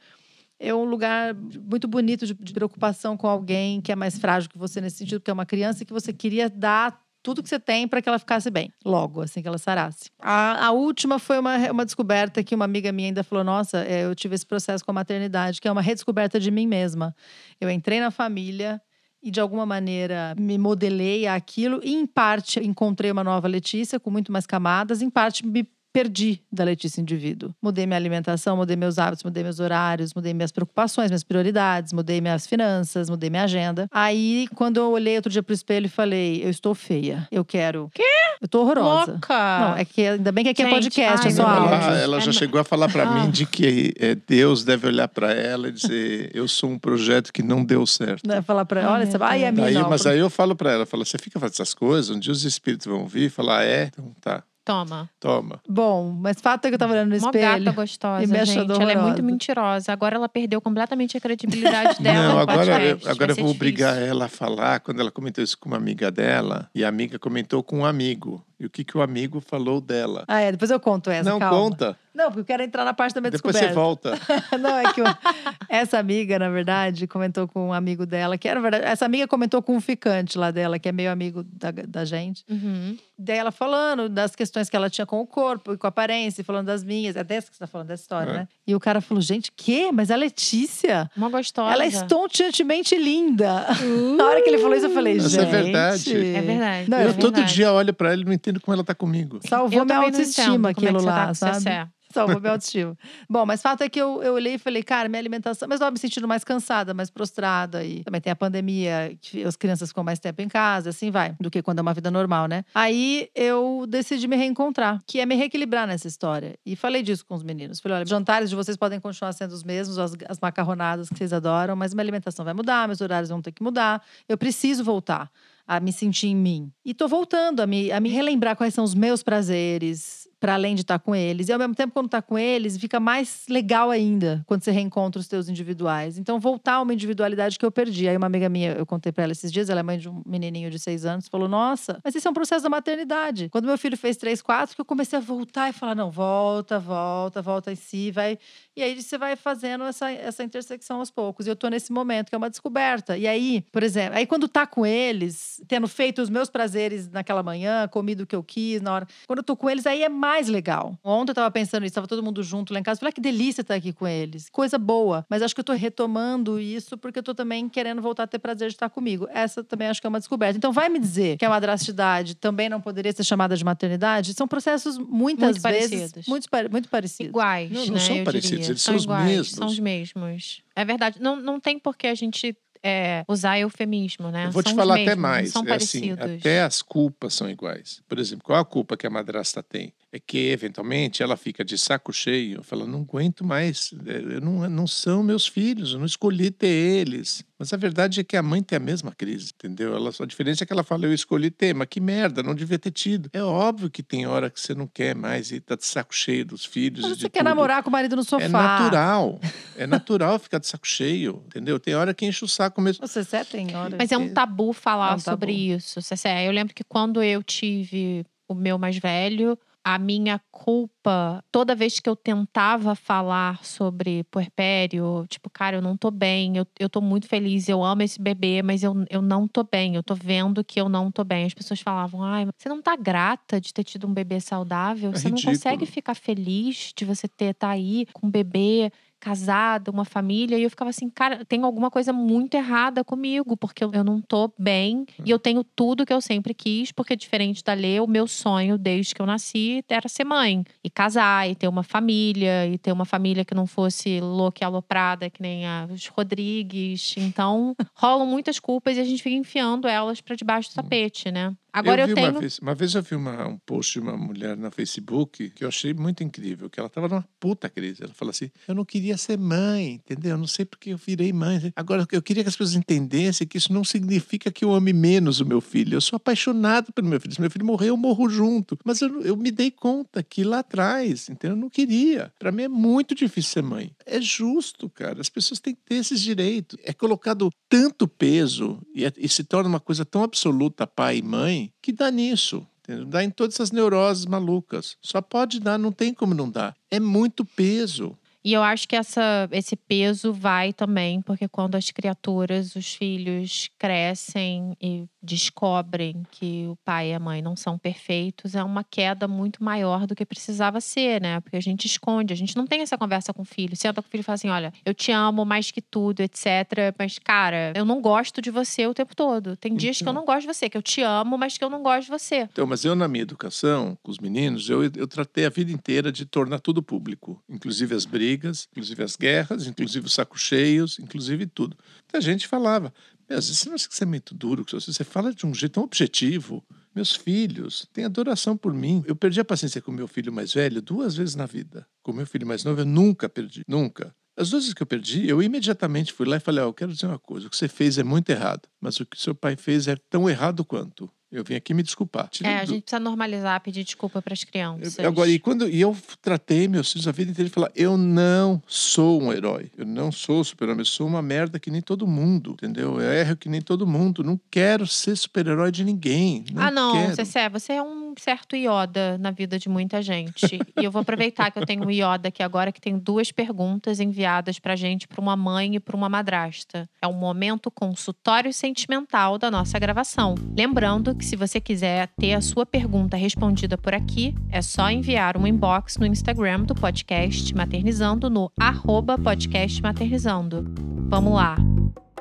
é um lugar muito bonito de, de preocupação com alguém que é mais frágil que você nesse sentido, porque é uma criança que você queria dar tudo que você tem para que ela ficasse bem, logo, assim que ela sarasse. A, a última foi uma, uma descoberta que uma amiga minha ainda falou: Nossa, é, eu tive esse processo com a maternidade, que é uma redescoberta de mim mesma. Eu entrei na família e, de alguma maneira, me modelei aquilo, e, em parte, encontrei uma nova Letícia com muito mais camadas, em parte, me perdi da Letícia indivíduo. Mudei minha alimentação, mudei meus hábitos, mudei meus horários, mudei minhas preocupações, minhas prioridades, mudei minhas finanças, mudei minha agenda. Aí, quando eu olhei outro dia pro espelho e falei, eu estou feia. Eu quero. Quê? Eu tô horrorosa. Louca! Não, é que ainda bem que aqui é Gente, podcast, ai, é só meu áudio. Ela, ela já É, chegou a falar para Ah. mim de que é, Deus deve olhar para ela e dizer: Eu sou um projeto que não deu certo. Né, Falar pra ela, olha, você vai, Deus. minha Aí, não. mas aí eu falo para ela: falo, Você fica fazendo essas coisas, um dia os espíritos vão vir e falar: É, então tá, Toma. toma. Bom, mas fato é que eu tava olhando no Uma espelho. gata gostosa, e me gente. Ela é muito mentirosa. Agora ela perdeu completamente a credibilidade dela. não, no agora, podcast. eu, Vai agora eu ser vou difícil. obrigar ela a falar quando ela comentou isso com uma amiga dela e a amiga comentou com um amigo. E o que, que o amigo falou dela? Ah, é, depois eu conto essa, não calma. conta, Não, porque eu quero entrar na parte da minha depois descoberta. você volta. Não, é que eu- essa amiga, na verdade, comentou com um amigo dela, que era verdade. Essa amiga comentou com um ficante lá dela, que é meio amigo da, da gente. Uhum. Daí ela falando das questões que ela tinha com o corpo e com a aparência, falando das minhas. É dessa que você tá falando, dessa história, É. né? E o cara falou: gente, que? Mas a Letícia. Uma gostosa. Ela é estonteantemente linda. Na hora que ele falou isso, eu falei, Isso gente. é verdade. É verdade. Não, é eu todo verdade. dia olho para ela e não entendo como ela tá comigo. Salvou Eu minha autoestima entendo é aquilo que você lá, tá sabe? Cessé. Salvou minha autoestima. Bom, mas fato é que eu, eu olhei e falei, cara, minha alimentação. Mas eu tava me sentindo mais cansada, mais prostrada. E também tem a pandemia, que as crianças ficam mais tempo em casa, assim vai, do que quando é uma vida normal, né? Aí eu decidi me reencontrar, que é me reequilibrar nessa história. E falei disso com os meninos. Falei, olha, os jantares de vocês podem continuar sendo os mesmos, as, as macarronadas que vocês adoram, mas minha alimentação vai mudar, meus horários vão ter que mudar. Eu preciso voltar a me sentir em mim. E tô voltando a me, a me relembrar quais são os meus prazeres, para além de estar com eles. E ao mesmo tempo, quando tá com eles, fica mais legal ainda quando você reencontra os teus individuais. Então, voltar a uma individualidade que eu perdi. Aí, uma amiga minha, eu contei para ela esses dias, ela é mãe de um menininho de seis anos, falou: Nossa, mas isso é um processo da maternidade. Quando meu filho fez três, quatro, que eu comecei a voltar e falar: Não, volta, volta, volta em si, vai. E aí você vai fazendo essa, essa intersecção aos poucos. E eu tô nesse momento, que é uma descoberta. E aí, por exemplo, aí quando tá com eles, tendo feito os meus prazeres naquela manhã, comido o que eu quis, na hora. Quando eu tô com eles, aí é mais legal. Ontem eu tava pensando nisso, tava todo mundo junto lá em casa. Falei, ah, que delícia estar aqui com eles. Coisa boa. Mas acho que eu tô retomando isso porque eu tô também querendo voltar a ter prazer de estar comigo. Essa também acho que é uma descoberta. Então, vai me dizer que a madrastidade também não poderia ser chamada de maternidade? São processos muitas Muito vezes parecidos. muito, muito parecidos. Iguais, Não, não né? são parecidos, diria. eles são os iguais, mesmos. São os mesmos. É verdade. Não, não tem por que a gente é, usar eufemismo, né? Eu vou te São os falar até mesmos, mais. São é assim, parecidos. até as culpas são iguais. Por exemplo, qual a culpa que a madrasta tem? É que, eventualmente, ela fica de saco cheio, fala, não aguento mais, é, eu não, não são meus filhos, eu não escolhi ter eles. Mas a verdade é que a mãe tem a mesma crise, entendeu? Ela, a diferença é que ela fala, eu escolhi ter, mas que merda, não devia ter tido. É óbvio que tem hora que você não quer mais e tá de saco cheio dos filhos Mas e de você quer tudo. namorar com o marido no sofá. É natural, é natural ficar de saco cheio, entendeu? Tem hora que enche o saco mesmo. Você Cé tem hora. Mas é um tabu falar É um sobre tabu. isso, Cessé. Eu lembro que quando eu tive o meu mais velho, a minha culpa, toda vez que eu tentava falar sobre puerpério, tipo, cara, eu não tô bem, eu, eu tô muito feliz, eu amo esse bebê, mas eu, eu não tô bem, eu tô vendo que eu não tô bem. As pessoas falavam, ai, você não tá grata de ter tido um bebê saudável? É você ridículo. não consegue ficar feliz de você ter tá aí com um bebê casada, uma família, e eu ficava assim, cara, tem alguma coisa muito errada comigo, porque eu, não tô bem e eu tenho tudo que eu sempre quis, porque diferente da Lê, o meu sonho desde que eu nasci era ser mãe e casar e ter uma família e ter uma família que não fosse louca e aloprada que nem a os Rodrigues. Então, rolam muitas culpas e a gente fica enfiando elas pra debaixo do tapete, né? Agora eu, vi tenho. Uma vez, uma vez eu vi uma, um post de uma mulher no Facebook que eu achei muito incrível, que ela estava numa puta crise. Ela falou assim: eu não queria ser mãe, entendeu? Eu não sei porque eu virei mãe. Agora, eu queria que as pessoas entendessem que isso não significa que eu ame menos o meu filho. Eu sou apaixonado pelo meu filho. Se meu filho morrer, eu morro junto. Mas eu, eu me dei conta que lá atrás, entendeu? Eu não queria. Para mim é muito difícil ser mãe. É justo, cara. As pessoas têm que ter esses direitos. É colocado tanto peso e, é, e se torna uma coisa tão absoluta, pai e mãe, que dá nisso. Dá em todas essas neuroses malucas. Só pode dar, não tem como não dar. É muito peso. E eu acho que essa, esse peso vai também, porque quando as criaturas, os filhos crescem e descobrem que o pai e a mãe não são perfeitos, é uma queda muito maior do que precisava ser, né? Porque a gente esconde, a gente não tem essa conversa com o filho. Senta com o filho e fala assim: olha, eu te amo mais que tudo, etc. Mas, cara, eu não gosto de você o tempo todo. Tem dias que eu Então. não gosto de você, que eu te amo, mas que eu não gosto de você. Então, mas eu, na minha educação, com os meninos, eu, eu tratei a vida inteira de tornar tudo público, inclusive as brigas, inclusive as guerras, inclusive os sacos cheios, inclusive tudo. A gente falava, meu, você não acha que você é muito duro, você fala de um jeito tão objetivo. Meus filhos têm adoração por mim. Eu perdi a paciência com meu filho mais velho duas vezes na vida. Com meu filho mais novo, eu nunca perdi, nunca. As duas vezes que eu perdi, eu imediatamente fui lá e falei: Ó, eu quero dizer uma coisa, o que você fez é muito errado, mas o que seu pai fez é tão errado quanto. Eu vim aqui me desculpar. Tirei É, a gente precisa normalizar, pedir desculpa para as crianças. eu- Agora, e quando e eu tratei meus filhos a vida inteira de falar: eu não sou um herói, eu não sou super-homem, eu sou uma merda que nem todo mundo, entendeu? Eu erro que nem todo mundo, não quero ser super-herói de ninguém. Não ah, não, quero. Cessé, você é um certo Yoda na vida de muita gente. e eu vou aproveitar que eu tenho um Yoda aqui agora que tem duas perguntas enviadas pra gente para uma mãe e para uma madrasta. É um momento consultório sentimental da nossa gravação. Lembrando que se você quiser ter a sua pergunta respondida por aqui, é só enviar um inbox no Instagram do podcast Maternizando no arroba podcast Maternizando. Vamos lá.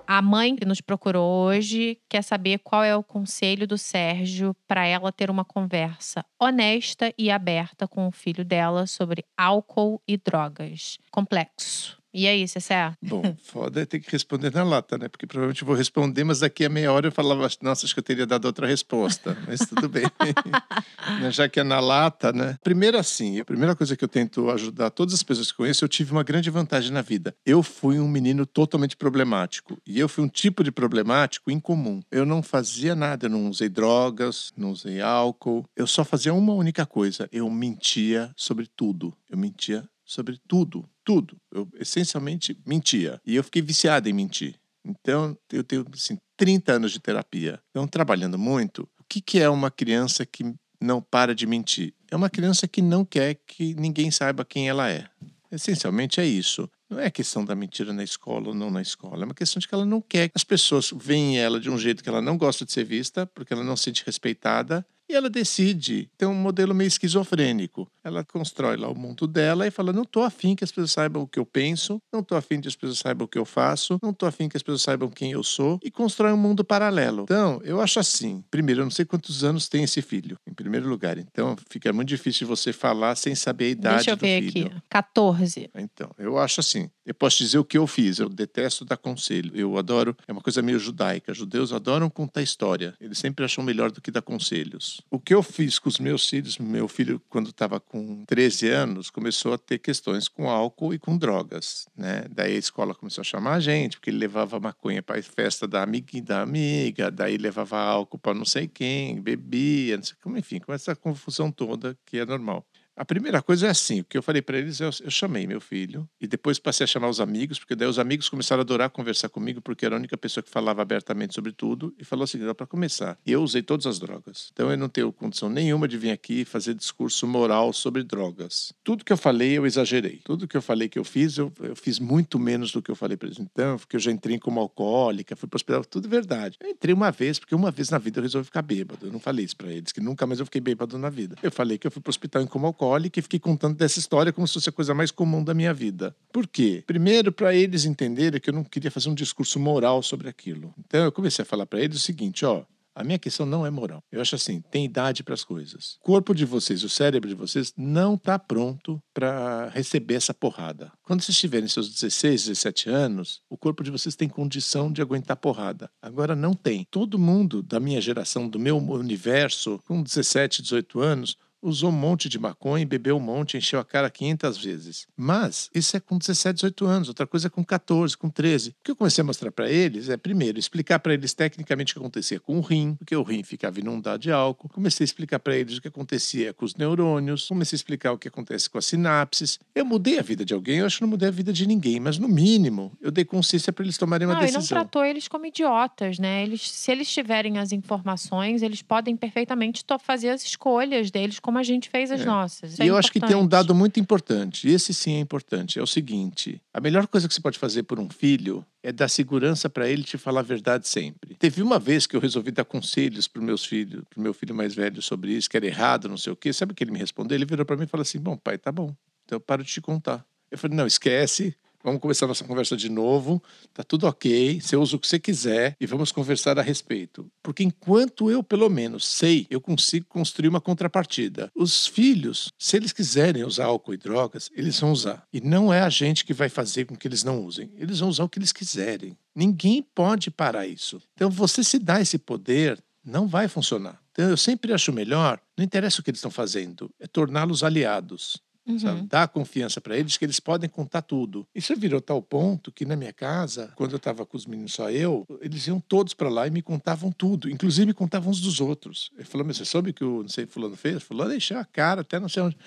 A mãe que nos procurou hoje quer saber qual é o conselho do Sérgio para ela ter uma conversa honesta e aberta com o filho dela sobre álcool e drogas. Complexo. E aí, Cessé? Bom, foda é ter que responder na lata, né? Porque provavelmente eu vou responder, mas daqui a meia hora eu falava, nossa, acho que eu teria dado outra resposta. Mas tudo bem. Né, Já que é na lata, né? Primeiro assim, a primeira coisa que eu tento ajudar todas as pessoas que conheço, eu tive uma grande vantagem na vida. Eu fui um menino totalmente problemático. E eu fui um tipo de problemático incomum. Eu não fazia nada, eu não usei drogas, não usei álcool. Eu só fazia uma única coisa. Eu mentia sobre tudo. Eu mentia sobre tudo, tudo. Eu essencialmente mentia. E eu fiquei viciado em mentir. Então, eu tenho assim, 30 anos de terapia. Então, trabalhando muito, o que, que é uma criança que não para de mentir? É uma criança que não quer que ninguém saiba quem ela é. Essencialmente é isso. Não é questão da mentira na escola ou não na escola. É uma questão de que ela não quer que as pessoas veem ela de um jeito que ela não gosta de ser vista, porque ela não se sente respeitada. E ela decide ter um modelo meio esquizofrênico. Ela constrói lá o mundo dela e fala: não tô afim que as pessoas saibam o que eu penso, não tô afim que as pessoas saibam o que eu faço, não tô afim que as pessoas saibam quem eu sou, e constrói um mundo paralelo. Então, eu acho assim: primeiro, eu não sei quantos anos tem esse filho, em primeiro lugar. Então, fica muito difícil você falar sem saber a idade Deixa eu do ver filho. aqui. 14. Então, eu acho assim. Eu posso dizer o que eu fiz. Eu detesto dar conselho. Eu adoro. É uma coisa meio judaica. Judeus adoram contar história. Eles sempre acham melhor do que dar conselhos. O que eu fiz com os meus filhos, meu filho, quando estava com 13 anos, começou a ter questões com álcool e com drogas. Né? Daí a escola começou a chamar a gente, porque ele levava maconha para a festa da amiga, da amiga, daí levava álcool para não sei quem, bebia, não sei como, enfim, com essa confusão toda que é normal. A primeira coisa é assim, o que eu falei para eles, eu, eu chamei meu filho e depois passei a chamar os amigos, porque daí os amigos começaram a adorar conversar comigo, porque era a única pessoa que falava abertamente sobre tudo e falou assim, para começar, e eu usei todas as drogas. Então eu não tenho condição nenhuma de vir aqui fazer discurso moral sobre drogas. Tudo que eu falei, eu exagerei. Tudo que eu falei que eu fiz, eu, eu fiz muito menos do que eu falei para eles. Então, porque eu já entrei como alcoólica, fui para hospital, tudo verdade. Eu entrei uma vez, porque uma vez na vida eu resolvi ficar bêbado. Eu não falei isso para eles, que nunca mais eu fiquei bêbado na vida. Eu falei que eu fui para hospital em como alcoólica e fiquei contando dessa história como se fosse a coisa mais comum da minha vida. Por quê? Primeiro, para eles entenderem que eu não queria fazer um discurso moral sobre aquilo. Então, eu comecei a falar para eles o seguinte: ó, A minha questão não é moral. Eu acho assim, tem idade para as coisas. O corpo de vocês, o cérebro de vocês não está pronto para receber essa porrada. Quando vocês tiverem seus 16, 17 anos, o corpo de vocês tem condição de aguentar porrada. Agora não tem. Todo mundo da minha geração, do meu universo, com 17, 18 anos, usou um monte de maconha, bebeu um monte, encheu a cara 500 vezes. Mas isso é com 17, 18 anos, outra coisa é com 14, com 13. O que eu comecei a mostrar para eles é, primeiro, explicar para eles tecnicamente o que acontecia com o rim, porque o rim ficava inundado de álcool. Comecei a explicar para eles o que acontecia com os neurônios, comecei a explicar o que acontece com as sinapses. Eu mudei a vida de alguém, eu acho que não mudei a vida de ninguém, mas no mínimo, eu dei consciência para eles tomarem uma não, decisão. E não tratou eles como idiotas, né? Eles, se eles tiverem as informações, eles podem perfeitamente fazer as escolhas deles como a gente fez as é. nossas. Isso e é eu acho que tem um dado muito importante, e esse sim é importante, é o seguinte: a melhor coisa que você pode fazer por um filho é dar segurança para ele te falar a verdade sempre. Teve uma vez que eu resolvi dar conselhos para meus filhos, para meu filho mais velho sobre isso, que era errado, não sei o quê. Sabe o que ele me respondeu? Ele virou para mim e falou assim: "Bom, pai, tá bom. Então eu paro de te contar". Eu falei: "Não, esquece. Vamos começar nossa conversa de novo. Tá tudo ok. Você usa o que você quiser e vamos conversar a respeito. Porque enquanto eu, pelo menos, sei, eu consigo construir uma contrapartida. Os filhos, se eles quiserem usar álcool e drogas, eles vão usar. E não é a gente que vai fazer com que eles não usem. Eles vão usar o que eles quiserem. Ninguém pode parar isso. Então, você se dá esse poder, não vai funcionar. Então, eu sempre acho melhor, não interessa o que eles estão fazendo, é torná-los aliados. Uhum. Dar confiança para eles que eles podem contar tudo. Isso virou tal ponto que na minha casa, quando eu estava com os meninos só eu, eles iam todos para lá e me contavam tudo, inclusive me contavam uns dos outros. Ele falou: "Mas você soube que o não sei fulano fez?" Falou: "Deixar a cara até não sei onde".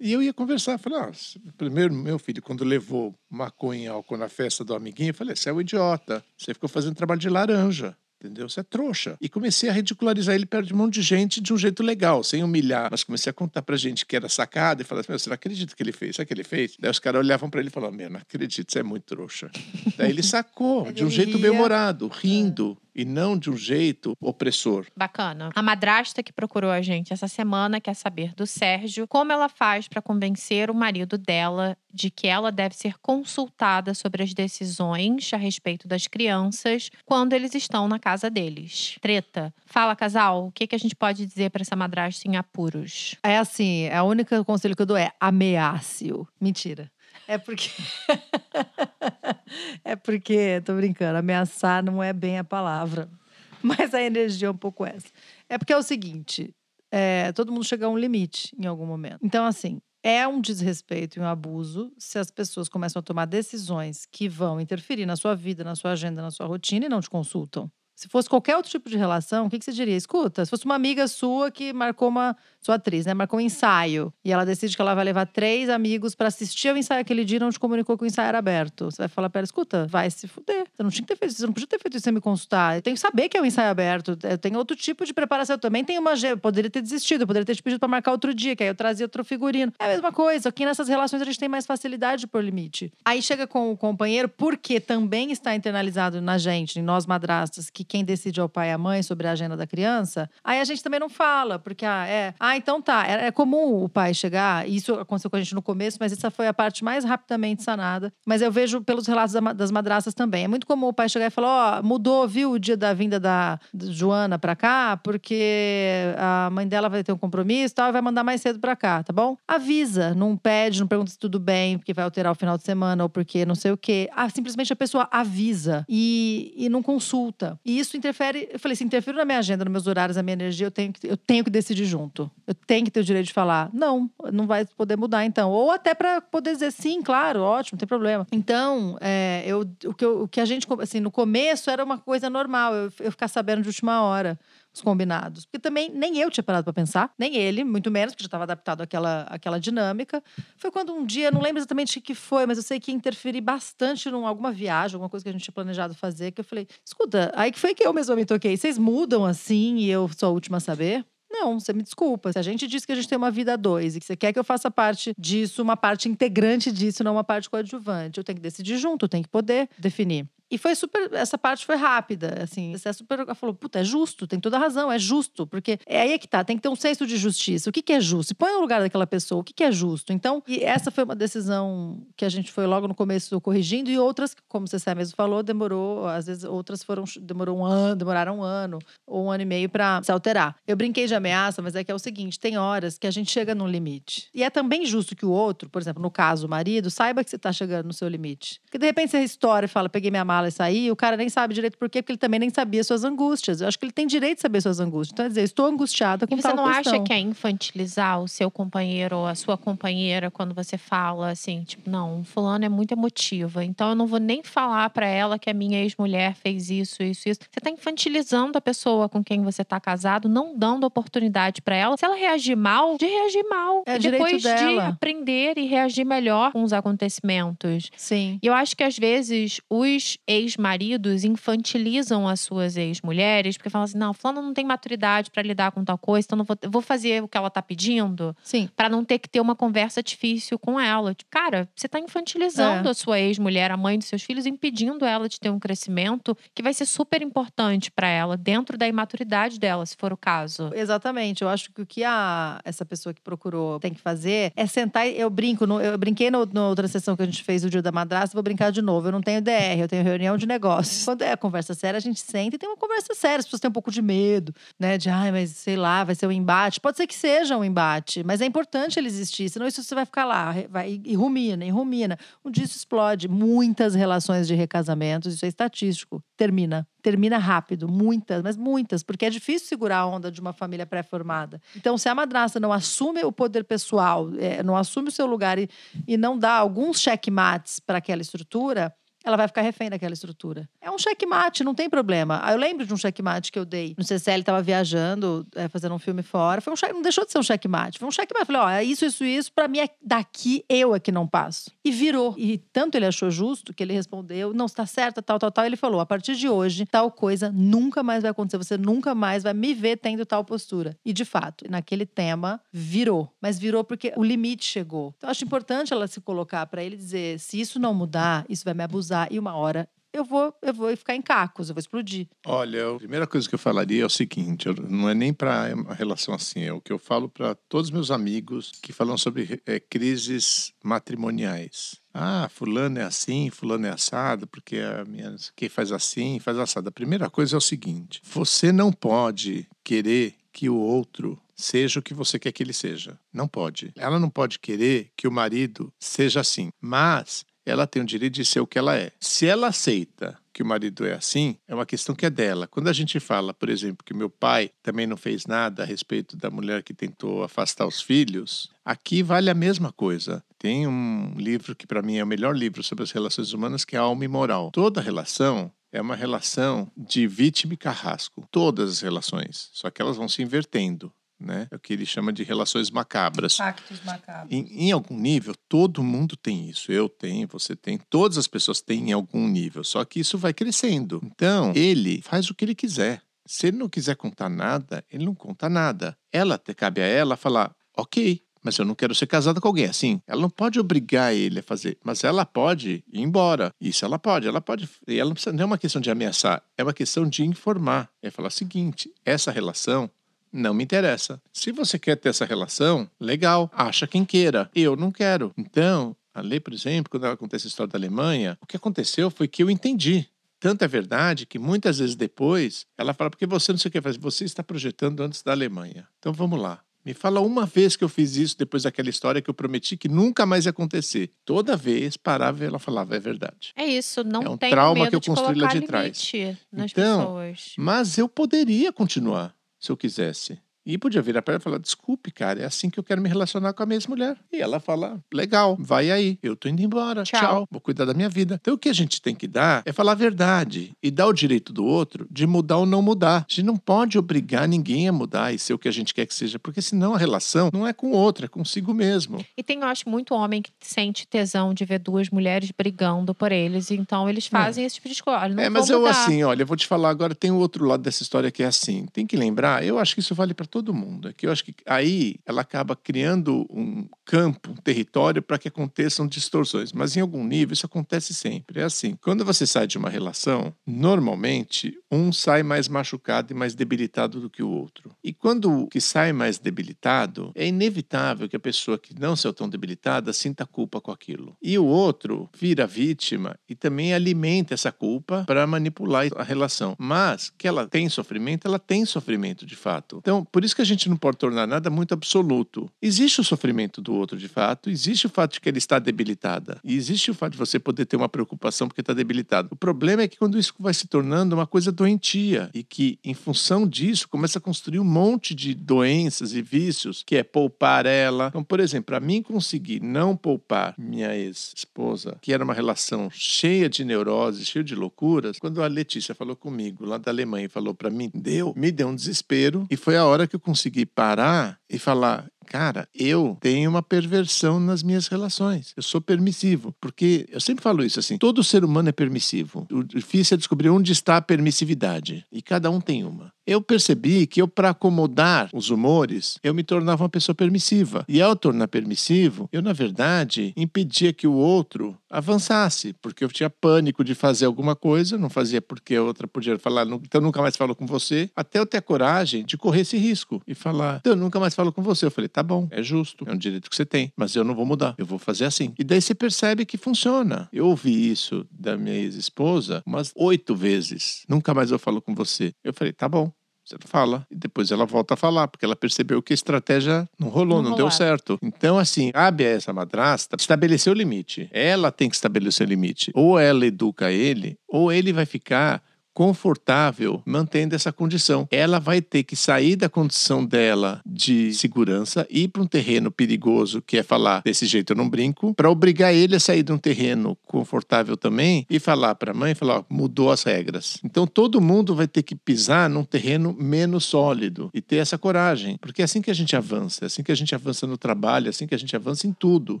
E eu ia conversar, falei, ah, primeiro meu filho, quando levou maconha álcool na festa do amiguinho, eu falei, você é um idiota, você ficou fazendo trabalho de laranja. Entendeu? Você é trouxa. E comecei a ridicularizar ele perto de um monte de gente de um jeito legal, sem humilhar. Mas comecei a contar pra gente que era sacada e falar assim: você não acredita que ele fez? Sabe o que ele fez? Daí os caras olhavam pra ele e falavam: Meu, não acredito, você é muito trouxa. Daí ele sacou, de um jeito bem-humorado, rindo. É e não de um jeito opressor. Bacana. A madrasta que procurou a gente essa semana quer saber do Sérgio como ela faz para convencer o marido dela de que ela deve ser consultada sobre as decisões a respeito das crianças quando eles estão na casa deles. Treta. Fala, casal, o que, que a gente pode dizer para essa madrasta em apuros? É assim, é a única conselho que eu dou é ameace-o. Mentira. É porque. é porque, tô brincando, ameaçar não é bem a palavra. Mas a energia é um pouco essa. É porque é o seguinte: é, todo mundo chega a um limite em algum momento. Então, assim, é um desrespeito e um abuso se as pessoas começam a tomar decisões que vão interferir na sua vida, na sua agenda, na sua rotina e não te consultam. Se fosse qualquer outro tipo de relação, o que, que você diria? Escuta, se fosse uma amiga sua que marcou uma. Sua atriz, né? Marcou um ensaio. E ela decide que ela vai levar três amigos para assistir ao ensaio aquele dia não te comunicou que o ensaio era aberto. Você vai falar pra ela: escuta, vai se fuder. Você não tinha que ter feito isso, você não podia ter feito isso sem me consultar. Eu tenho que saber que é um ensaio aberto. Eu tenho outro tipo de preparação. Eu também tenho uma. Eu poderia ter desistido, eu poderia ter te pedido pra marcar outro dia, que aí eu trazia outro figurino. É a mesma coisa. Aqui nessas relações a gente tem mais facilidade por limite. Aí chega com o companheiro, porque também está internalizado na gente, em nós madrastas, que quem decide é o pai e a mãe sobre a agenda da criança, aí a gente também não fala, porque ah, é, ah, então tá, é, é comum o pai chegar, isso aconteceu com a gente no começo, mas essa foi a parte mais rapidamente sanada. Mas eu vejo pelos relatos das madraças também. É muito comum o pai chegar e falar: Ó, oh, mudou, viu, o dia da vinda da, Joana pra cá, porque a mãe dela vai ter um compromisso e tal, e vai mandar mais cedo pra cá, tá bom? Avisa, não pede, não pergunta se tudo bem, porque vai alterar o final de semana ou porque não sei o quê. Ah, simplesmente a pessoa avisa e, e não consulta. E isso interfere eu falei, se interfiro na minha agenda, nos meus horários, na minha energia, eu tenho, que, eu tenho que decidir junto. Eu tenho que ter o direito de falar. Não, não vai poder mudar então. Ou até para poder dizer sim, claro, ótimo, não tem problema. Então, é, eu, o, que eu, o que a gente, assim, no começo era uma coisa normal, eu, eu ficar sabendo de última hora os combinados. Porque também nem eu tinha parado para pensar, nem ele, muito menos, porque já estava adaptado àquela, àquela dinâmica. Foi quando um dia, não lembro exatamente o que foi, mas eu sei que interferi bastante em alguma viagem, alguma coisa que a gente tinha planejado fazer, que eu falei, escuta, aí que foi que eu mesma me toquei. Vocês mudam assim e eu sou a última a saber? Não, você me desculpa. Se a gente diz que a gente tem uma vida a dois e que você quer que eu faça parte disso, uma parte integrante disso, não uma parte coadjuvante, eu tenho que decidir junto, eu tenho que poder definir. E foi super. Essa parte foi rápida, assim. Você é super. Ela falou, puta, é justo, tem toda razão, é justo. Porque é aí é que tá, tem que ter um senso de justiça. O que, que é justo? Se põe no lugar daquela pessoa, o que, que é justo? Então, e essa foi uma decisão que a gente foi logo no começo corrigindo, e outras, como você mesmo falou, demorou, às vezes outras foram, demorou um ano, demoraram um ano ou um ano e meio para se alterar. Eu brinquei de ameaça, mas é que é o seguinte: tem horas que a gente chega num limite. E é também justo que o outro, por exemplo, no caso, o marido, saiba que você tá chegando no seu limite. Porque de repente você história e fala, peguei minha mala e saí, e o cara nem sabe direito por quê, porque ele também nem sabia suas angústias. Eu acho que ele tem direito de saber suas angústias. Então, é dizer, estou angustiada com E você não questão. acha que é infantilizar o seu companheiro ou a sua companheira quando você fala assim, tipo, não, fulano é muito emotiva, então eu não vou nem falar pra ela que a minha ex-mulher fez isso, isso, isso. Você tá infantilizando a pessoa com quem você tá casado, não dando oportunidade pra ela. Se ela reagir mal, de reagir mal. É e depois de aprender e reagir melhor com os acontecimentos. Sim. E eu acho que às vezes os ex-maridos infantilizam as suas ex-mulheres, porque falam assim: não, fulano não tem maturidade pra lidar com tal coisa, então não vou, vou fazer o que ela tá pedindo Sim. pra não ter que ter uma conversa difícil com ela. Tipo, cara, você tá infantilizando É. a sua ex-mulher, a mãe dos seus filhos, impedindo ela de ter um crescimento que vai ser super importante pra ela, dentro da imaturidade dela, se for o caso. Exatamente. Eu acho que o que a, essa pessoa que procurou tem que fazer é sentar. e- Eu brinco, no- eu brinquei no- na outra sessão que a gente fez o dia da madrasta, vou brincar de novo. Eu não tenho DR, eu tenho reunião de negócios. Quando é conversa séria, a gente senta e tem uma conversa séria. As pessoas têm um pouco de medo, né? De, ai, mas sei lá, vai ser um embate. Pode ser que seja um embate, mas é importante ele existir, senão isso você vai ficar lá, vai, e rumina, e rumina. Um dia isso explode. Muitas relações de recasamentos, isso é estatístico, termina. Termina rápido, muitas, mas muitas, porque é difícil segurar a onda de uma família pré-formada. Então, se a madrasta não assume o poder pessoal, é, não assume o seu lugar e, e não dá alguns checkmates para aquela estrutura, ela vai ficar refém daquela estrutura. É um checkmate, não tem problema. Ah, Eu lembro de um checkmate que eu dei. No CCL estava viajando, é, fazendo um filme fora. Foi um check, não deixou de ser um checkmate. Foi um checkmate. Falei, ó, é isso, isso, isso. Pra mim, é daqui eu é que não passo. E virou. E tanto ele achou justo que ele respondeu: não, está certo, tal, tal, tal. Ele falou: a partir de hoje, tal coisa nunca mais vai acontecer. Você nunca mais vai me ver tendo tal postura. E de fato, naquele tema, virou. Mas virou porque o limite chegou. Então, acho importante ela se colocar para ele dizer: se isso não mudar, isso vai me abusar. E uma hora eu vou, eu vou ficar em cacos, eu vou explodir. Olha, a primeira coisa que eu falaria é o seguinte: não é nem para uma relação assim, é o que eu falo para todos os meus amigos que falam sobre eh, crises matrimoniais. Ah, fulano é assim, fulano é assado, porque a minha que faz assim, faz assado. A primeira coisa é o seguinte: você não pode querer que o outro seja o que você quer que ele seja. Não pode. Ela não pode querer que o marido seja assim, mas ela tem o direito de ser o que ela é. Se ela aceita que o marido é assim, é uma questão que é dela. Quando a gente fala, por exemplo, que meu pai também não fez nada a respeito da mulher que tentou afastar os filhos, aqui vale a mesma coisa. Tem um livro que para mim é o melhor livro sobre as relações humanas, que é Alma e Moral. Toda relação é uma relação de vítima e carrasco. Todas as relações, só que elas vão se invertendo. Né? É o que ele chama de relações macabras. Pactos macabros. Em, em algum nível, todo mundo tem isso. Eu tenho, você tem, todas as pessoas têm em algum nível. Só que isso vai crescendo. Então, ele faz o que ele quiser. Se ele não quiser contar nada, ele não conta nada. Ela, te- cabe a ela falar, ok, mas eu não quero ser casada com alguém assim. Ela não pode obrigar ele a fazer, mas ela pode ir embora. Isso ela pode, ela pode. E ela não, precisa, não é uma questão de ameaçar, é uma questão de informar. É falar o seguinte: essa relação não me interessa. Se você quer ter essa relação, legal, acha quem queira. Eu não quero. Então, a lei, por exemplo, quando ela acontece a história da Alemanha, o que aconteceu foi que eu entendi. Tanto é verdade que muitas vezes depois ela fala, porque você não sei o que fazer, você está projetando antes da Alemanha. Então vamos lá. Me fala uma vez que eu fiz isso depois daquela história que eu prometi que nunca mais ia acontecer. Toda vez parava e ela falava, é verdade. É isso, não É um tem trauma que eu construí lá de trás. Então, pessoas. Mas eu poderia continuar se eu quisesse. E podia virar para ela e falar: desculpe, cara, é assim que eu quero me relacionar com a mesma mulher. E ela fala: legal, vai aí, eu tô indo embora, Tchau. tchau. vou cuidar da minha vida. Então o que a gente tem que dar é falar a verdade e dar o direito do outro de mudar ou não mudar. A gente não pode obrigar ninguém a mudar e ser o que a gente quer que seja, porque senão a relação não é com o outro, é consigo mesmo. E tem, eu acho, muito homem que sente tesão de ver duas mulheres brigando por eles. Então, eles fazem esse tipo de escolha. Olha, Não é, mas eu mudar. assim, olha, eu vou te falar agora, tem o outro lado dessa história que é assim. Tem que lembrar, eu acho que isso vale para todo todo mundo. É que eu acho que aí ela acaba criando um campo, um território para que aconteçam distorções. Mas em algum nível isso acontece sempre. É assim, quando você sai de uma relação, normalmente um sai mais machucado e mais debilitado do que o outro. E quando o que sai mais debilitado, é inevitável que a pessoa que não saiu tão debilitada sinta culpa com aquilo. E o outro vira vítima e também alimenta essa culpa para manipular a relação. Mas que ela tem sofrimento, ela tem sofrimento de fato. Então, por isso que a gente não pode tornar nada muito absoluto. Existe o sofrimento do outro de fato, existe o fato de que ele está debilitada. E existe o fato de você poder ter uma preocupação porque está debilitado. O problema é que quando isso vai se tornando uma coisa doentia e que, em função disso, começa a construir um monte de doenças e vícios, que é poupar ela. Então, por exemplo, para mim conseguir não poupar minha ex-esposa, que era uma relação cheia de neuroses, cheia de loucuras, quando a Letícia falou comigo lá da Alemanha e falou para mim, deu, me deu um desespero e foi a hora que eu consegui parar e falar: cara, eu tenho uma perversão nas minhas relações. Eu sou permissivo. Porque eu sempre falo isso assim: todo ser humano é permissivo. O difícil é descobrir onde está a permissividade. E cada um tem uma. Eu percebi que eu, para acomodar os humores, eu me tornava uma pessoa permissiva. E ao tornar permissivo, eu, na verdade, impedia que o outro avançasse, porque eu tinha pânico de fazer alguma coisa, não fazia porque a outra podia falar, então nunca mais falo com você, até eu ter a coragem de correr esse risco e falar, então eu nunca mais falo com você. Eu falei, tá bom, é justo, é um direito que você tem, mas eu não vou mudar, eu vou fazer assim. E daí você percebe que funciona. Eu ouvi isso da minha ex-esposa umas oito vezes, nunca mais eu falo com você. Eu falei, tá bom, você fala. E depois ela volta a falar, porque ela percebeu que a estratégia não rolou, não, não deu certo. Então, assim, cabe a essa madrasta estabelecer o limite. Ela tem que estabelecer o limite. Ou ela educa ele, ou ele vai ficar confortável mantendo essa condição. Ela vai ter que sair da condição dela de segurança e ir para um terreno perigoso, que é falar desse jeito eu não brinco, para obrigar ele a sair de um terreno confortável também e falar para a mãe, falar, ó, mudou as regras. Então todo mundo vai ter que pisar num terreno menos sólido e ter essa coragem, porque é assim que a gente avança, é assim que a gente avança no trabalho, é assim que a gente avança em tudo.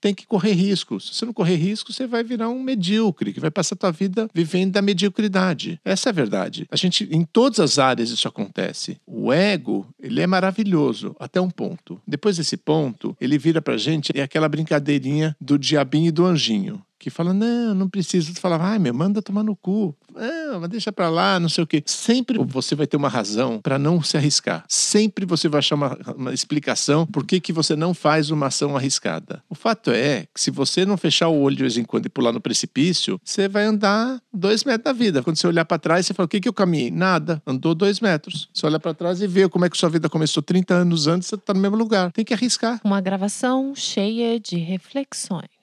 Tem que correr riscos. Se você não correr riscos, você vai virar um medíocre, que vai passar a tua vida vivendo da mediocridade. Essa é a verdade. A gente, em todas as áreas isso acontece. O ego, ele é maravilhoso até um ponto. Depois desse ponto, ele vira pra gente é aquela brincadeirinha do diabinho e do anjinho que fala, não, não preciso. Tu fala, ai, meu, manda tomar no cu. Não, mas deixa pra lá, não sei o quê. Sempre você vai ter uma razão para não se arriscar. Sempre você vai achar uma, uma explicação por que, que você não faz uma ação arriscada. O fato é que se você não fechar o olho de vez em quando e pular no precipício, você vai andar dois metros da vida. Quando você olhar para trás, você fala, o que, que eu caminhei? Nada. Andou dois metros. Você olha para trás e vê como é que sua vida começou 30 anos antes, você tá no mesmo lugar. Tem que arriscar. Uma gravação cheia de reflexões.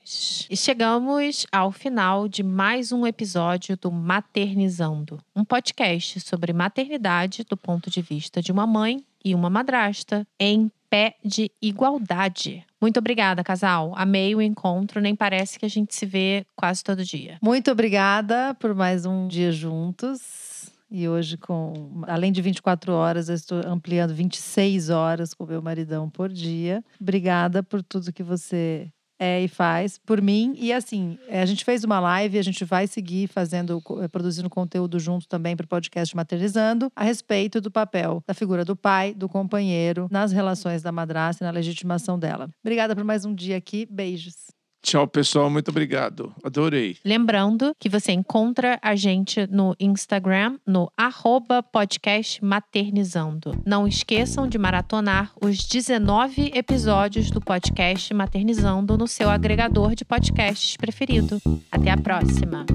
E chegamos ao final de mais um episódio do Maternizando, um podcast sobre maternidade do ponto de vista de uma mãe e uma madrasta em pé de igualdade. Muito obrigada, casal. Amei o encontro, nem parece que a gente se vê quase todo dia. Muito obrigada por mais um dia juntos. E hoje, com além de 24 horas, eu estou ampliando 26 horas com meu maridão por dia. Obrigada por tudo que você é, e faz por mim. E assim, é, a gente fez uma live, a gente vai seguir fazendo, é, produzindo conteúdo junto também para o podcast Maternizando, a respeito do papel da figura do pai, do companheiro, nas relações da madrasta e na legitimação dela. Obrigada por mais um dia aqui. Beijos. Tchau, pessoal. Muito obrigado. Adorei. Lembrando que você encontra a gente no Instagram, no arroba podcast maternizando. Não esqueçam de maratonar os 19 episódios do podcast Maternizando no seu agregador de podcasts preferido. Até a próxima!